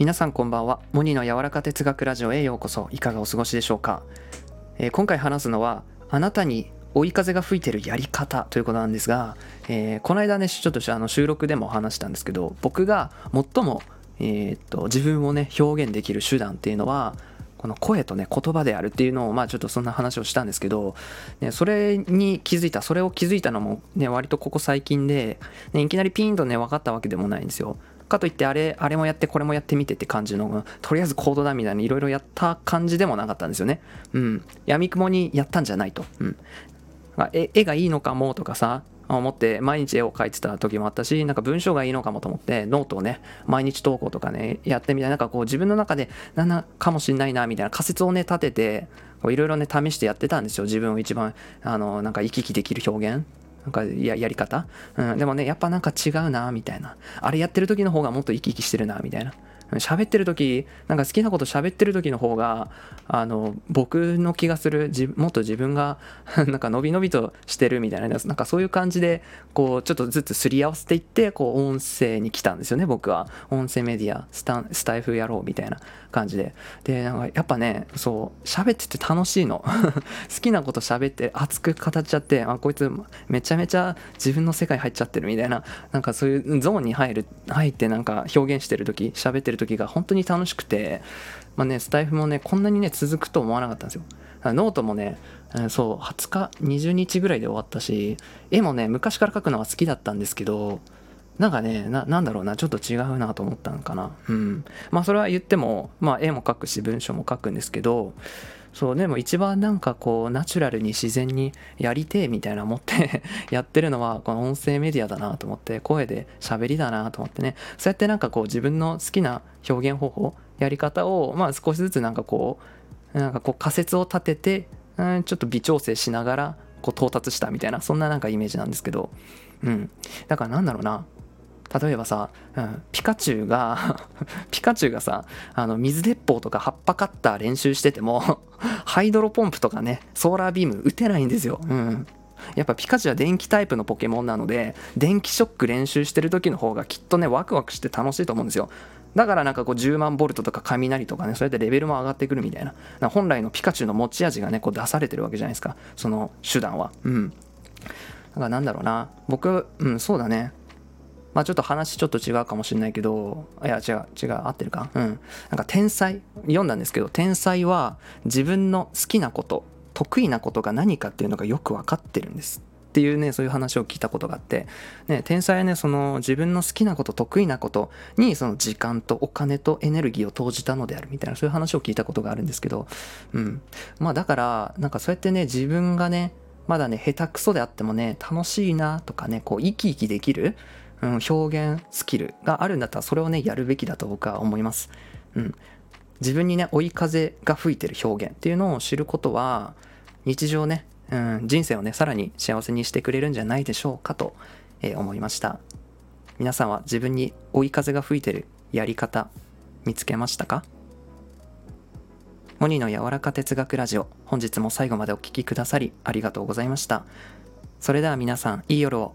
皆さんこんばんは。モニの柔らか哲学ラジオへようこそ。いかがお過ごしでしょうか、えー今回話すのはあなたに追い風が吹いてるやり方ということなんですが、えーこの間ねちょっとあの収録でも話したんですけど僕が最も、えーっと自分をね表現できる手段っていうのはこの声とね言葉であるっていうのをまあちょっとそんな話をしたんですけど、ね、それに気づいたそれを気づいたのもね割とここ最近で、ね、いきなりピンとね分かったわけでもないんですよ。かといってあれあれもやってこれもやってみてって感じのとりあえずコードだみたいないろいろやった感じでもなかったんですよね。うん。闇雲にやったんじゃないと。うん。絵絵がいいのかもとかさ思って毎日絵を描いてた時もあったしなんか文章がいいのかもと思ってノートをね毎日投稿とかねやってみたいなんかこう自分の中でなんなかもしんないなみたいな仮説をね立てていろいろね試してやってたんですよ。自分を一番あのなんか行き来できる表現。なんかややり方、うん、でもねやっぱなんか違うなみたいな。あれやってる時の方がもっと生き生きしてるなみたいな。喋ってる時なんか好きなこと喋ってる時の方があの僕の気がするもっと自分が なんか伸び伸びとしてるみたいななんかそういう感じでこうちょっとずつすり合わせていってこう音声に来たんですよね僕は。音声メディアスタスタイフやろうみたいな感じで。でなんかやっぱねそう喋ってて楽しいの。好きなこと喋って熱く語っちゃってあこいつめちゃめちゃ自分の世界入っちゃってるみたいななんかそういうゾーンに入る入ってなんか表現してる時喋ってる時が本当に楽しくてまあねスタエフもねこんなにね続くと思わなかったんですよノートもねそう20日20日ぐらいで終わったし絵もね昔から描くのは好きだったんですけどなんかねな、なんだろうな、ちょっと違うなと思ったのかな。うん。まあ、それは言っても、まあ、絵も描くし、文章も書くんですけど、そう、でも一番なんかこう、ナチュラルに自然にやりてえみたいな思って やってるのは、この音声メディアだなと思って、声で喋りだなと思ってね、そうやってなんかこう、自分の好きな表現方法、やり方を、まあ、少しずつなんかこう、なんかこう、仮説を立てて、うん、ちょっと微調整しながら、こう、到達したみたいな、そんななんかイメージなんですけど、うん。だからなんだろうな、例えばさ、うん、ピカチュウが ピカチュウがさあの水鉄砲とか葉っぱカッター練習してても ハイドロポンプとかねソーラービーム打てないんですよ、うん、やっぱピカチュウは電気タイプのポケモンなので電気ショック練習してる時の方がきっとねワクワクして楽しいと思うんですよ。だからなんかこう10万ボルトとか雷とかねそうやってレベルも上がってくるみたいな。本来のピカチュウの持ち味がねこう出されてるわけじゃないですか。その手段は。うん。だからなんだろうな。僕うんそうだね。まあちょっと話ちょっと違うかもしれないけど、いや違う、違う、合ってるか？うん。なんか天才、読んだんですけど、天才は自分の好きなこと、得意なことが何かっていうのがよく分かってるんです。っていうね、そういう話を聞いたことがあって、ね、天才はね、その自分の好きなこと、得意なことに、その時間とお金とエネルギーを投じたのであるみたいな、そういう話を聞いたことがあるんですけど、うん。まあだから、なんかそうやってね、自分がね、まだね、下手くそであってもね、楽しいなとかね、こう、生き生きできる、うん、表現スキルがあるんだったらそれをねやるべきだと僕は思います、うん、自分にね追い風が吹いてる表現っていうのを知ることは日常ね、うん、人生をねさらに幸せにしてくれるんじゃないでしょうかと、えー思いました。皆さんは自分に追い風が吹いてるやり方見つけましたか？モニの柔らか哲学ラジオ本日も最後までお聴きくださりありがとうございました。それでは皆さんいい夜を。